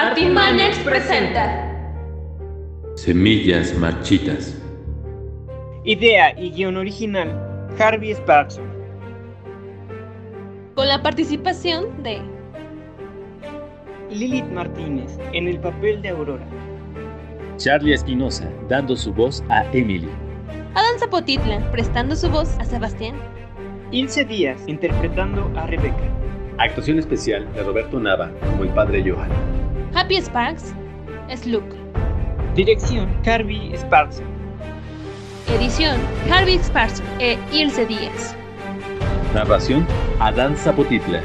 Artimanex presenta Semillas marchitas. Idea y guion original, Harvey Sparkson. con la participación de Lilith Martínez, en el papel de Aurora. Charlie Espinosa, dando su voz a Emily. Adán Zapotitla prestando su voz a Sebastián. Ilse Díaz, interpretando a Rebeca. Actuación especial de Roberto Nava como el padre Johan. Happy Sparks es Luke. Dirección, Harvey Sparkson. Edición Harvey Sparks e Ilse Díaz. Narración, Adán Zapotitla.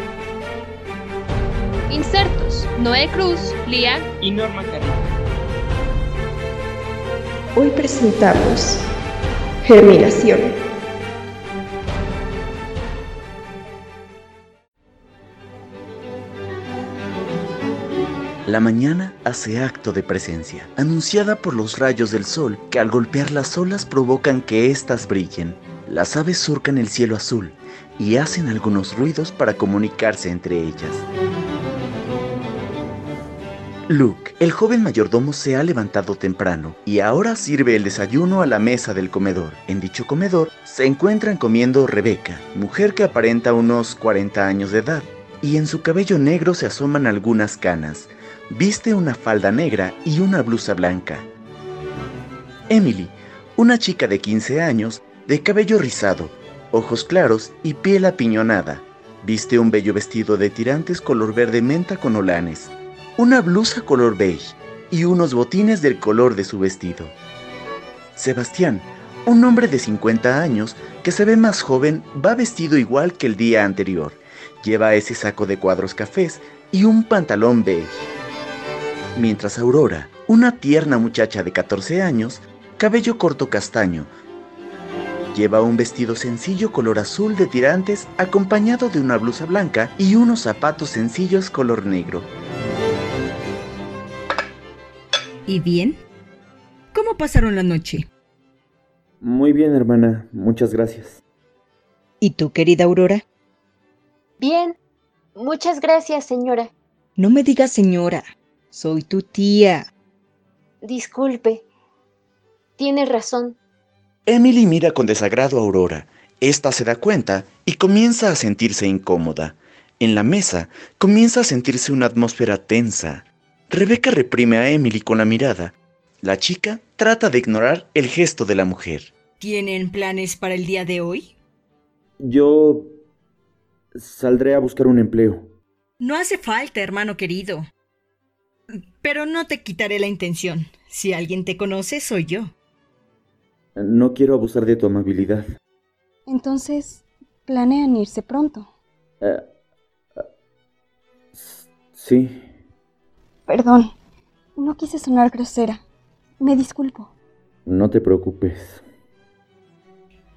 Insertos Noé Cruz, Lía, Y Norma Carrillo. Hoy presentamos Germinación. La mañana hace acto de presencia, anunciada por los rayos del sol que al golpear las olas provocan que éstas brillen. Las aves surcan el cielo azul y hacen algunos ruidos para comunicarse entre ellas. Luke, el joven mayordomo, se ha levantado temprano y ahora sirve el desayuno a la mesa del comedor. En dicho comedor se encuentran comiendo Rebeca, mujer que aparenta unos 40 años de edad, y en su cabello negro se asoman algunas canas. Viste una falda negra y una blusa blanca. Emily, una chica de 15 años, de cabello rizado, ojos claros y piel apiñonada. Viste un bello vestido de tirantes color verde menta con olanes, una blusa color beige y unos botines del color de su vestido. Sebastián, un hombre de 50 años que se ve más joven, va vestido igual que el día anterior. Lleva ese saco de cuadros cafés y un pantalón beige. Mientras Aurora, una tierna muchacha de 14 años, cabello corto castaño, lleva un vestido sencillo color azul de tirantes acompañado de una blusa blanca y unos zapatos sencillos color negro. ¿Y bien? ¿Cómo pasaron la noche? Muy bien, hermana. Muchas gracias. ¿Y tú, querida Aurora? Bien. Muchas gracias, señora. No me digas señora. Soy tu tía. Disculpe. Tiene razón. Emily mira con desagrado a Aurora. Esta se da cuenta y comienza a sentirse incómoda. En la mesa comienza a sentirse una atmósfera tensa. Rebeca reprime a Emily con la mirada. La chica trata de ignorar el gesto de la mujer. ¿Tienen planes para el día de hoy? Yo saldré a buscar un empleo. No hace falta, hermano querido. Pero no te quitaré la intención. Si alguien te conoce, soy yo. No quiero abusar de tu amabilidad. Entonces, planean irse pronto. Eh, eh, sí. Perdón, no quise sonar grosera. Me disculpo. No te preocupes.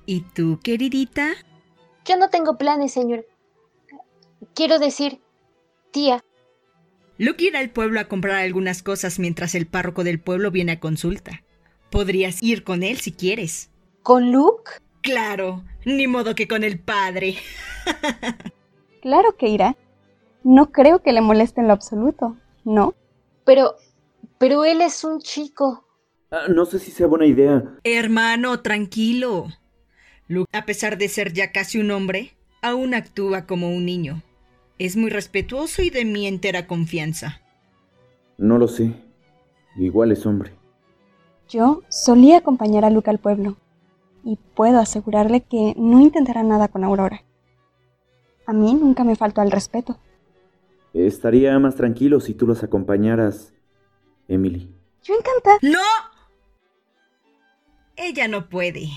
¿Y tú, queridita? Yo no tengo planes, señora. Quiero decir, tía, Luke irá al pueblo a comprar algunas cosas mientras el párroco del pueblo viene a consulta. Podrías ir con él si quieres. ¿con Luke? Claro, ni modo que con el padre. Claro que irá. No creo que le moleste en lo absoluto, ¿no? Pero, pero él es un chico. Ah, no sé si sea buena idea. Hermano, tranquilo. Luke, a pesar de ser ya casi un hombre, aún actúa como un niño. Es muy respetuoso y de mi entera confianza. No lo sé. Igual es hombre. Yo solía acompañar a Luke al pueblo y puedo asegurarle que no intentará nada con Aurora. A mí nunca me faltó al respeto. Estaría más tranquilo si tú los acompañaras, Emily. Yo encantada. ¡No! Ella no puede.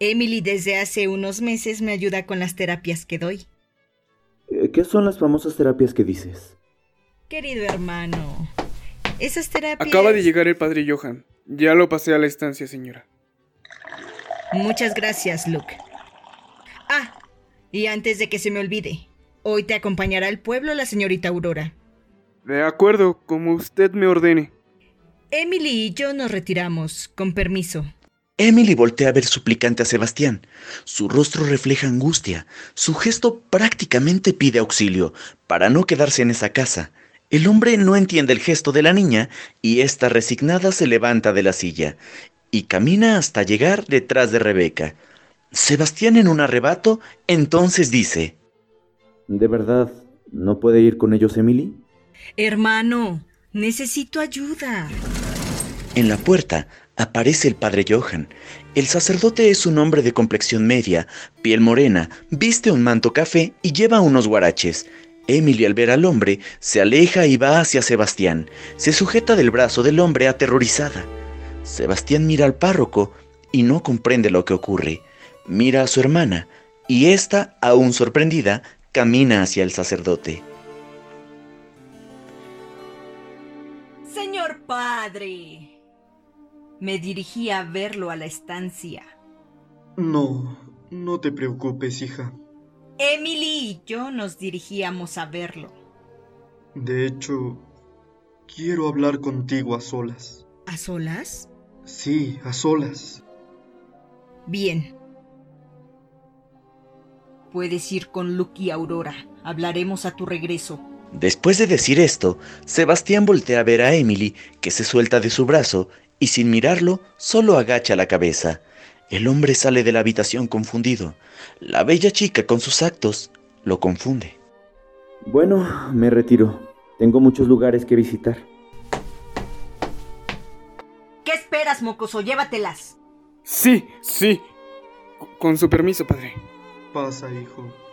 Emily desde hace unos meses me ayuda con las terapias que doy. Eh, ¿Qué son las famosas terapias que dices? Querido hermano, esas terapias... Acaba de llegar el padre Johan. Ya lo pasé a la estancia, señora. Muchas gracias, Luke. Ah, y antes de que se me olvide, hoy te acompañará al pueblo la señorita Aurora. De acuerdo, como usted me ordene. Emily y yo nos retiramos, con permiso. Emily voltea a ver suplicante a Sebastián. Su rostro refleja angustia. Su gesto prácticamente pide auxilio para no quedarse en esa casa. El hombre no entiende el gesto de la niña y esta resignada se levanta de la silla y camina hasta llegar detrás de Rebeca. Sebastián en un arrebato entonces dice, ¿De verdad no puede ir con ellos Emily? Hermano, necesito ayuda. En la puerta aparece el padre Johan. El sacerdote es un hombre de complexión media, piel morena, viste un manto café y lleva unos guaraches. Emily al ver al hombre se aleja y va hacia Sebastián. Se sujeta del brazo del hombre aterrorizada. Sebastián mira al párroco y no comprende lo que ocurre. Mira a su hermana y ésta, aún sorprendida, camina hacia el sacerdote. Señor padre. Me dirigí a verlo a la estancia. No, no te preocupes, hija. Emily y yo nos dirigíamos a verlo. De hecho, quiero hablar contigo a solas. ¿A solas? Sí, a solas. Bien. Puedes ir con Luke y Aurora. Hablaremos a tu regreso. Después de decir esto, Sebastián voltea a ver a Emily, que se suelta de su brazo, y sin mirarlo, solo agacha la cabeza. El hombre sale de la habitación confundido. La bella chica con sus actos lo confunde. Bueno, me retiro. Tengo muchos lugares que visitar. ¿Qué esperas, mocoso? Llévatelas. Sí, sí. Con su permiso, padre. Pasa, hijo.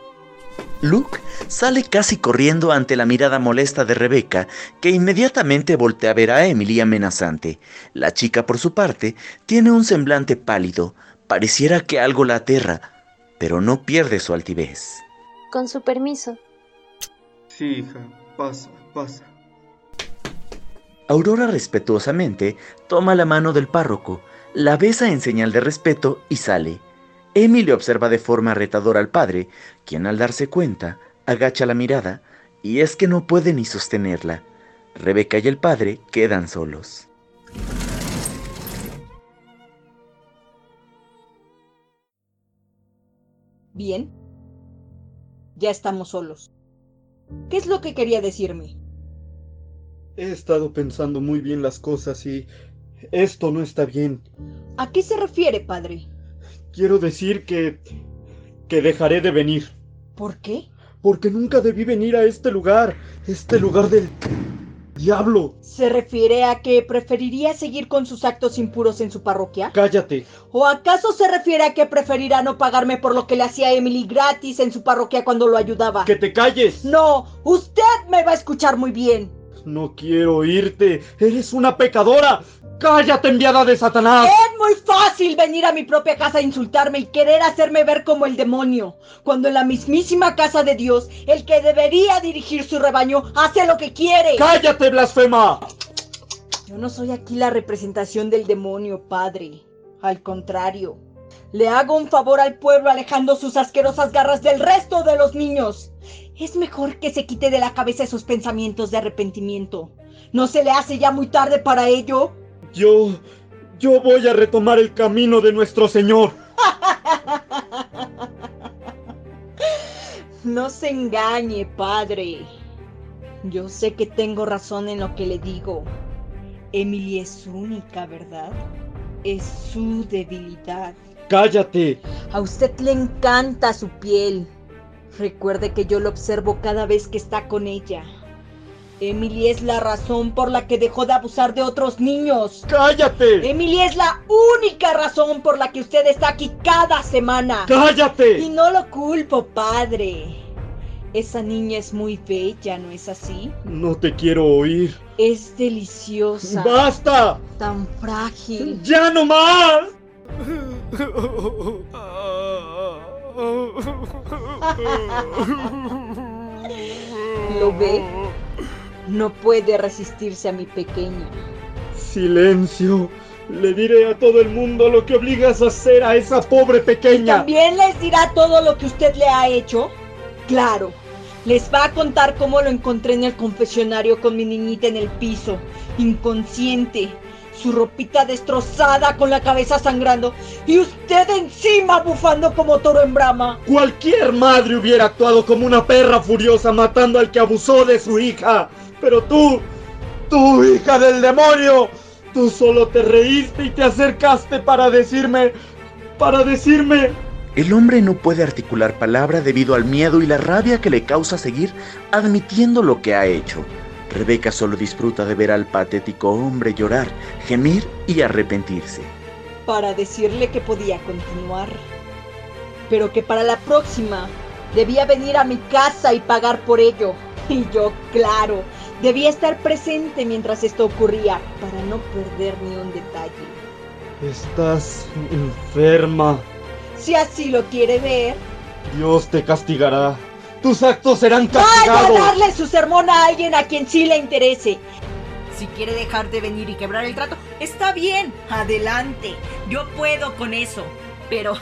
Luke sale casi corriendo ante la mirada molesta de Rebeca, que inmediatamente voltea a ver a Emily amenazante. La chica, por su parte, tiene un semblante pálido. Pareciera que algo la aterra, pero no pierde su altivez. Con su permiso. Sí, hija. Pasa, pasa. Aurora respetuosamente toma la mano del párroco, la besa en señal de respeto y sale. Emily observa de forma retadora al padre, quien al darse cuenta agacha la mirada y es que no puede ni sostenerla. Rebeca y el padre quedan solos. Bien. Ya estamos solos. ¿Qué es lo que quería decirme? He estado pensando muy bien las cosas y esto no está bien. ¿A qué se refiere, padre? Quiero decir que... que dejaré de venir. ¿Por qué? Porque nunca debí venir a este lugar, este lugar del diablo. ¿Se refiere a que preferiría seguir con sus actos impuros en su parroquia? Cállate. ¿O acaso se refiere a que preferirá no pagarme por lo que le hacía Emily gratis en su parroquia cuando lo ayudaba? Que te calles. No, usted me va a escuchar muy bien. No quiero oírte. Eres una pecadora. ¡Cállate, enviada de Satanás! Es muy fácil venir a mi propia casa a insultarme y querer hacerme ver como el demonio, cuando en la mismísima casa de Dios, el que debería dirigir su rebaño hace lo que quiere. ¡Cállate, blasfema! Yo no soy aquí la representación del demonio, padre. Al contrario, le hago un favor al pueblo alejando sus asquerosas garras del resto de los niños. Es mejor que se quite de la cabeza esos pensamientos de arrepentimiento. ¿No se le hace ya muy tarde para ello? Yo... yo voy a retomar el camino de nuestro Señor. No se engañe, padre. Yo sé que tengo razón en lo que le digo. Emily es única, ¿verdad? Es su debilidad. ¡Cállate! A usted le encanta su piel. Recuerde que yo lo observo cada vez que está con ella. Emily es la razón por la que dejó de abusar de otros niños. ¡Cállate! Emily es la única razón por la que usted está aquí cada semana. ¡Cállate! Y no lo culpo, padre. Esa niña es muy bella, ¿no es así? No te quiero oír. Es deliciosa. ¡Basta! Tan frágil. ¡Ya no más! ¿Lo ve? No puede resistirse a mi pequeña. Silencio. Le diré a todo el mundo lo que obligas a hacer a esa pobre pequeña. ¿También les dirá todo lo que usted le ha hecho? Claro. Les va a contar cómo lo encontré en el confesionario con mi niñita en el piso, inconsciente. su ropita destrozada con la cabeza sangrando y usted encima bufando como toro en brama. Cualquier madre hubiera actuado como una perra furiosa matando al que abusó de su hija. Pero tú, tú hija del demonio, tú solo te reíste y te acercaste para decirme, para decirme... El hombre no puede articular palabra debido al miedo y la rabia que le causa seguir admitiendo lo que ha hecho. Rebeca solo disfruta de ver al patético hombre llorar, gemir y arrepentirse. Para decirle que podía continuar, pero que para la próxima debía venir a mi casa y pagar por ello. Y yo, claro, debía estar presente mientras esto ocurría para no perder ni un detalle. Estás enferma. Si así lo quiere ver. Dios te castigará. Tus actos serán castigados. Vaya a darle su sermón a alguien a quien sí le interese. Si quiere dejar de venir y quebrar el trato, está bien. Adelante. Yo puedo con eso. Pero...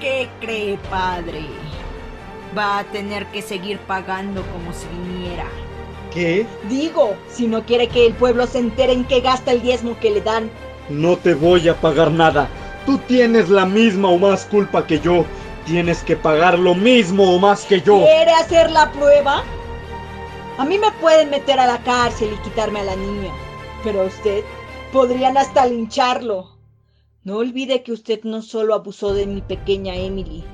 ¿Qué cree, padre? Va a tener que seguir pagando como si viniera. ¿Qué? Digo, si no quiere que el pueblo se entere en qué gasta el diezmo que le dan. No te voy a pagar nada. Tú tienes la misma o más culpa que yo. Tienes que pagar lo mismo o más que yo. ¿Quiere hacer la prueba? A mí me pueden meter a la cárcel y quitarme a la niña, pero a usted podrían hasta lincharlo. No olvide que usted no solo abusó de mi pequeña Emily,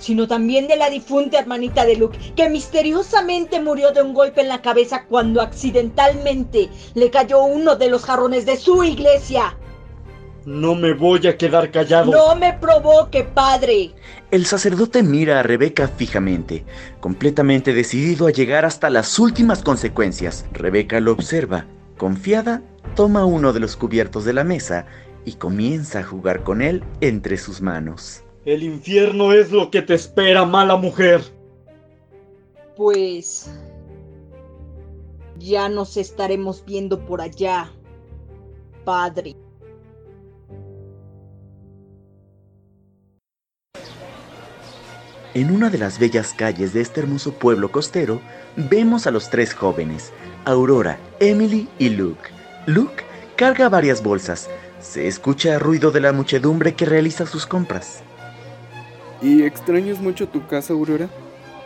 sino también de la difunta hermanita de Luke, que misteriosamente murió de un golpe en la cabeza cuando accidentalmente le cayó uno de los jarrones de su iglesia. No me voy a quedar callado. No me provoque, padre. El sacerdote mira a Rebeca fijamente, completamente decidido a llegar hasta las últimas consecuencias. Rebeca lo observa. Confiada, toma uno de los cubiertos de la mesa y comienza a jugar con él entre sus manos. El infierno es lo que te espera, mala mujer. Pues... Ya nos estaremos viendo por allá, padre. En una de las bellas calles de este hermoso pueblo costero, vemos a los tres jóvenes, Aurora, Emily y Luke. Luke carga varias bolsas. Se escucha ruido de la muchedumbre que realiza sus compras. ¿Y extrañas mucho tu casa, Aurora?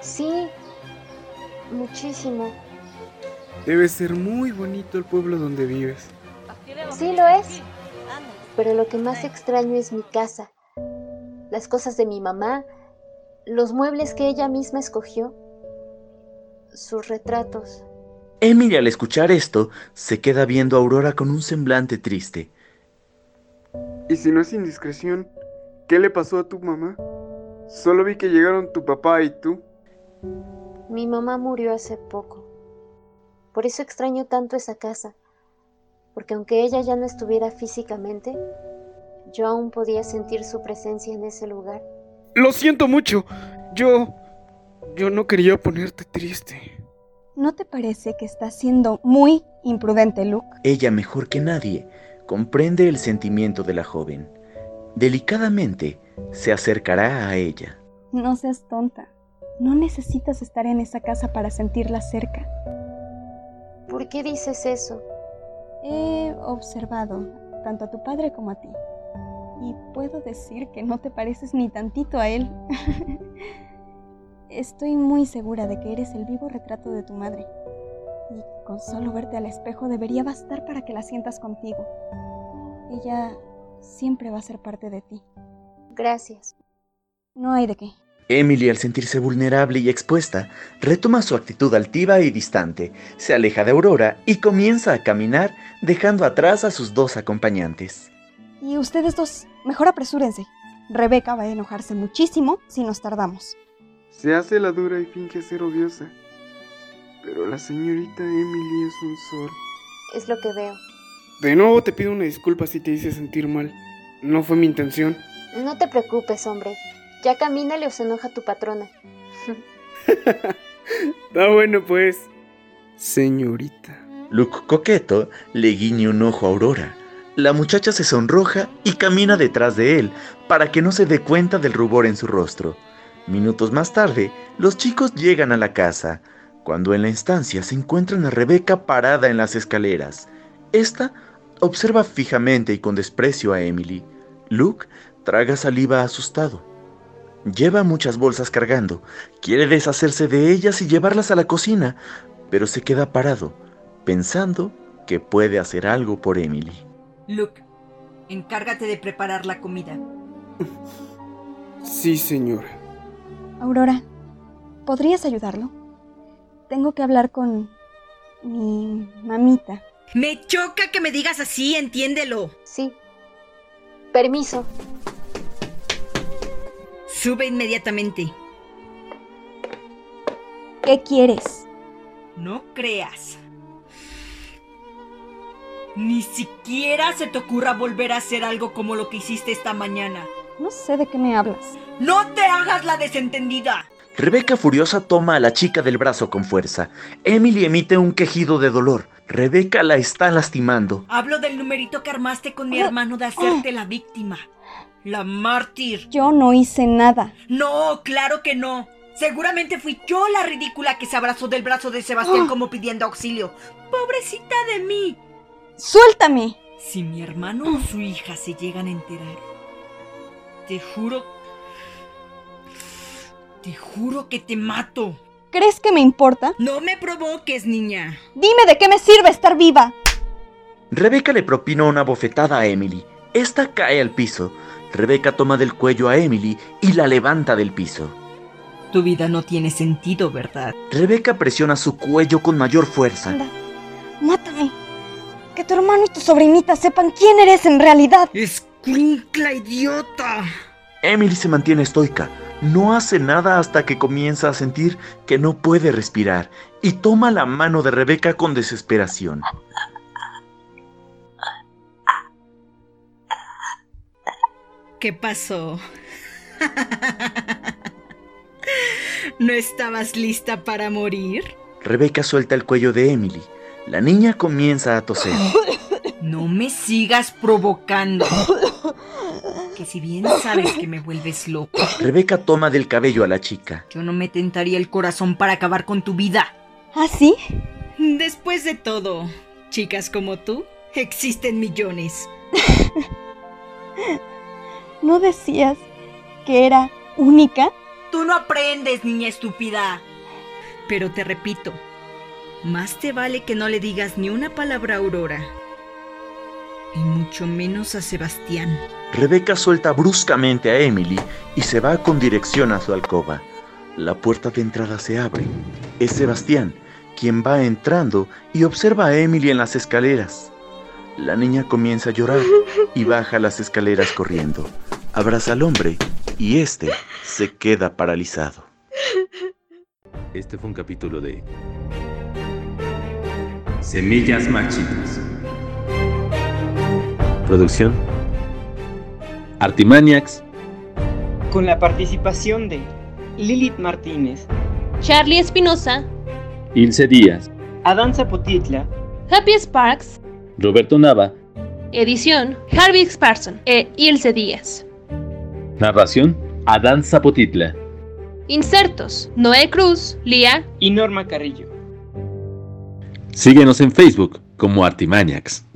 Sí, muchísimo. Debe ser muy bonito el pueblo donde vives. Sí lo es. Pero lo que más extraño es mi casa. Las cosas de mi mamá, los muebles que ella misma escogió, sus retratos. Emily al escuchar esto se queda viendo a Aurora con un semblante triste. Y si no es indiscreción, ¿qué le pasó a tu mamá? Solo vi que llegaron tu papá y tú. Mi mamá murió hace poco. Por eso extraño tanto esa casa. Porque aunque ella ya no estuviera físicamente, yo aún podía sentir su presencia en ese lugar. Lo siento mucho. Yo... Yo no quería ponerte triste. ¿No te parece que estás siendo muy imprudente, Luke? Ella, mejor que nadie, comprende el sentimiento de la joven. Delicadamente se acercará a ella. No seas tonta. No necesitas estar en esa casa para sentirla cerca. ¿Por qué dices eso? He observado tanto a tu padre como a ti. Y puedo decir que no te pareces ni tantito a él. Estoy muy segura de que eres el vivo retrato de tu madre. Y con solo verte al espejo debería bastar para que la sientas contigo. Ella siempre va a ser parte de ti. Gracias. No hay de qué. Emily, al sentirse vulnerable y expuesta, retoma su actitud altiva y distante, se aleja de Aurora y comienza a caminar, dejando atrás a sus dos acompañantes. Y ustedes dos, mejor apresúrense. Rebeca va a enojarse muchísimo si nos tardamos. Se hace la dura y finge ser odiosa. Pero la señorita Emily es un sol. Es lo que veo. De nuevo te pido una disculpa si te hice sentir mal. No fue mi intención. No te preocupes, hombre. Ya camínale o se enoja tu patrona. Está bueno, pues. Señorita. Luke coqueto le guiña un ojo a Aurora. La muchacha se sonroja y camina detrás de él para que no se dé cuenta del rubor en su rostro. Minutos más tarde, los chicos llegan a la casa. cuando en la estancia se encuentran a Rebeca parada en las escaleras. Esta observa fijamente y con desprecio a Emily. Luke traga saliva asustado. Lleva muchas bolsas cargando. Quiere deshacerse de ellas y llevarlas a la cocina, pero se queda parado, pensando que puede hacer algo por Emily. Luke, encárgate de preparar la comida. Sí, señora. Aurora, ¿podrías ayudarlo? Tengo que hablar con mi mamita. Me choca que me digas así, entiéndelo. Sí. Permiso. Sube inmediatamente. ¿Qué quieres? No creas. Ni siquiera se te ocurra volver a hacer algo como lo que hiciste esta mañana. No sé de qué me hablas. ¡No te hagas la desentendida! Rebeca furiosa toma a la chica del brazo con fuerza. Emily emite un quejido de dolor. Rebeca la está lastimando. Hablo del numerito que armaste con mi hermano de hacerte la víctima. La mártir. Yo no hice nada. No, claro que no. Seguramente fui yo la ridícula que se abrazó del brazo de Sebastián como pidiendo auxilio. Pobrecita de mí. ¡Suéltame! Si mi hermano o su hija se llegan a enterar, te juro... Te juro que te mato. ¿Crees que me importa? No me provoques, niña. Dime de qué me sirve estar viva. Rebeca le propina una bofetada a Emily. Esta cae al piso. Rebeca toma del cuello a Emily y la levanta del piso. Tu vida no tiene sentido, ¿verdad? Rebeca presiona su cuello con mayor fuerza. Anda, mátame. Que tu hermano y tu sobrinita sepan quién eres en realidad. ¡Escuincla idiota! Emily se mantiene estoica. No hace nada hasta que comienza a sentir que no puede respirar y toma la mano de Rebeca con desesperación. ¿Qué pasó? ¿No estabas lista para morir? Rebeca suelta el cuello de Emily. La niña comienza a toser. No me sigas provocando. Que si bien sabes que me vuelves loco. Rebeca toma del cabello a la chica. Yo no me tentaría el corazón para acabar con tu vida. ¿Ah, sí? Después de todo, chicas como tú existen millones. ¿No decías que era única? Tú no aprendes, niña estúpida. Pero te repito, más te vale que no le digas ni una palabra a Aurora. Y mucho menos a Sebastián. Rebeca suelta bruscamente a Emily y se va con dirección a su alcoba. La puerta de entrada se abre. Es Sebastián, quien va entrando y observa a Emily en las escaleras. La niña comienza a llorar y baja las escaleras corriendo. Abraza al hombre y este se queda paralizado. Este fue un capítulo de Semillas Marchitas. Producción Artimaniacs. Con la participación de Lilith Martínez, Charlie Espinosa, Ilse Díaz. Adán Zapotitla, Happy Sparks, Roberto Nava. edición Harvey Sparson e Ilse Díaz. Narración Adán Zapotitla. Insertos: Noé Cruz, Lía y Norma Carrillo. Síguenos en Facebook como Artimaniacs.